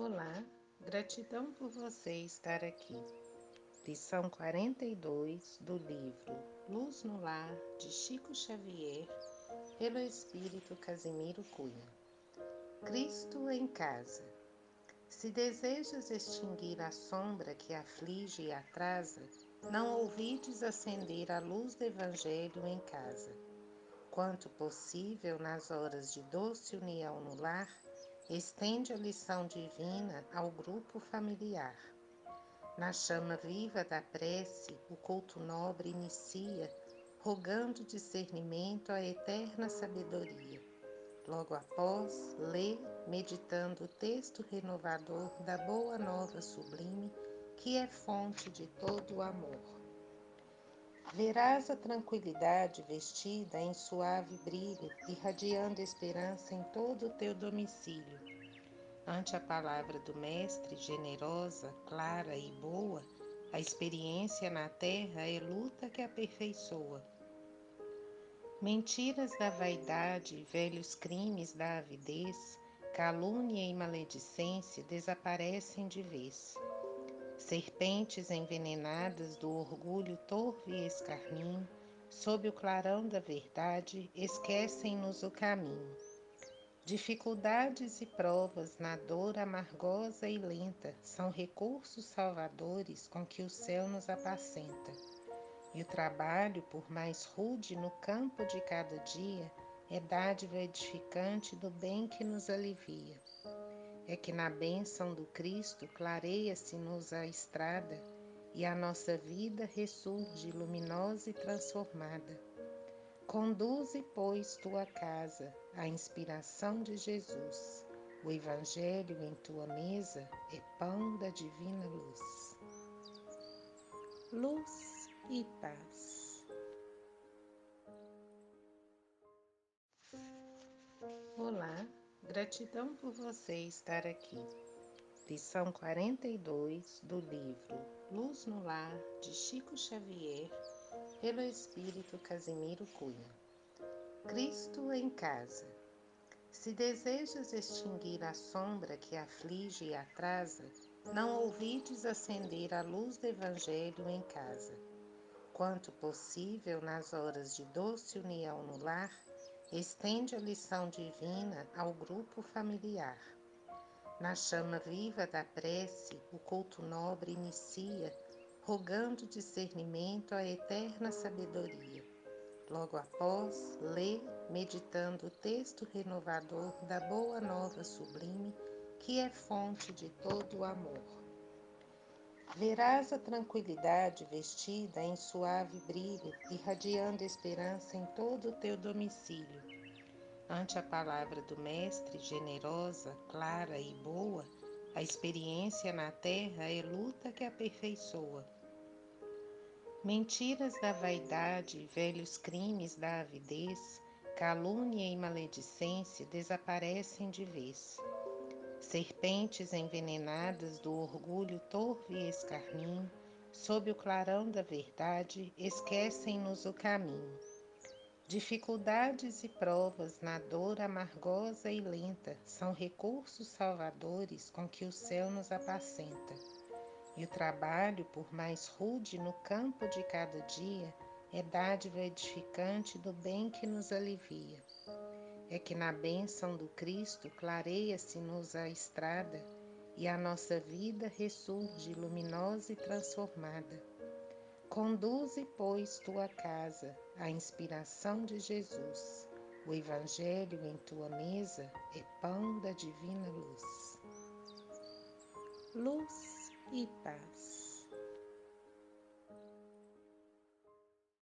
Olá, gratidão por você estar aqui. Lição 42 do livro Luz no Lar de Chico Xavier, pelo Espírito Casimiro Cunha. Cristo em casa. Se desejas extinguir a sombra que aflige e atrasa, não ouvides acender a luz do Evangelho em casa. Quanto possível, nas horas de doce união no lar, estende a lição divina ao grupo familiar. Na chama viva da prece, o culto nobre inicia, rogando discernimento à eterna sabedoria. Logo após, lê, meditando o texto renovador da Boa Nova Sublime, que é fonte de todo o amor. Verás a tranquilidade vestida em suave brilho, irradiando esperança em todo o teu domicílio. Ante a palavra do Mestre, generosa, clara e boa, a experiência na terra é luta que aperfeiçoa. Mentiras da vaidade, velhos crimes da avidez, calúnia e maledicência desaparecem de vez. Serpentes envenenadas do orgulho torvo e escarninho, sob o clarão da verdade, esquecem-nos o caminho. Dificuldades e provas na dor amargosa e lenta são recursos salvadores com que o céu nos apacenta. E o trabalho, por mais rude no campo de cada dia, é dádiva edificante do bem que nos alivia é que na bênção do Cristo clareia-se-nos a estrada e a nossa vida ressurge luminosa e transformada. Conduze, pois, tua casa à inspiração de Jesus. O Evangelho em tua mesa é pão da divina luz. Luz e paz. Olá Gratidão por você estar aqui. Lição 42 do livro Luz no Lar de Chico Xavier, pelo Espírito Casimiro Cunha. Cristo em casa. Se desejas extinguir a sombra que aflige e atrasa, não ouvides acender a luz do Evangelho em casa. Quanto possível, nas horas de doce união no lar, estende a lição divina ao grupo familiar. Na chama viva da prece, o culto nobre inicia, rogando discernimento à eterna sabedoria. Logo após, lê, meditando o texto renovador da Boa Nova Sublime, que é fonte de todo o amor. Verás a tranquilidade vestida em suave brilho, irradiando esperança em todo o teu domicílio. Ante a palavra do Mestre, generosa, clara e boa, a experiência na terra é luta que aperfeiçoa. Mentiras da vaidade, velhos crimes da avidez, calúnia e maledicência desaparecem de vez. Serpentes envenenadas do orgulho torvo e escarninho, sob o clarão da verdade, esquecem-nos o caminho. Dificuldades e provas na dor amargosa e lenta são recursos salvadores com que o céu nos apacenta. E o trabalho, por mais rude no campo de cada dia, é dádiva edificante do bem que nos alivia é que na bênção do Cristo clareia-se-nos a estrada e a nossa vida ressurge luminosa e transformada. Conduze, pois, tua casa à inspiração de Jesus. O Evangelho em tua mesa é pão da divina luz. Luz e paz.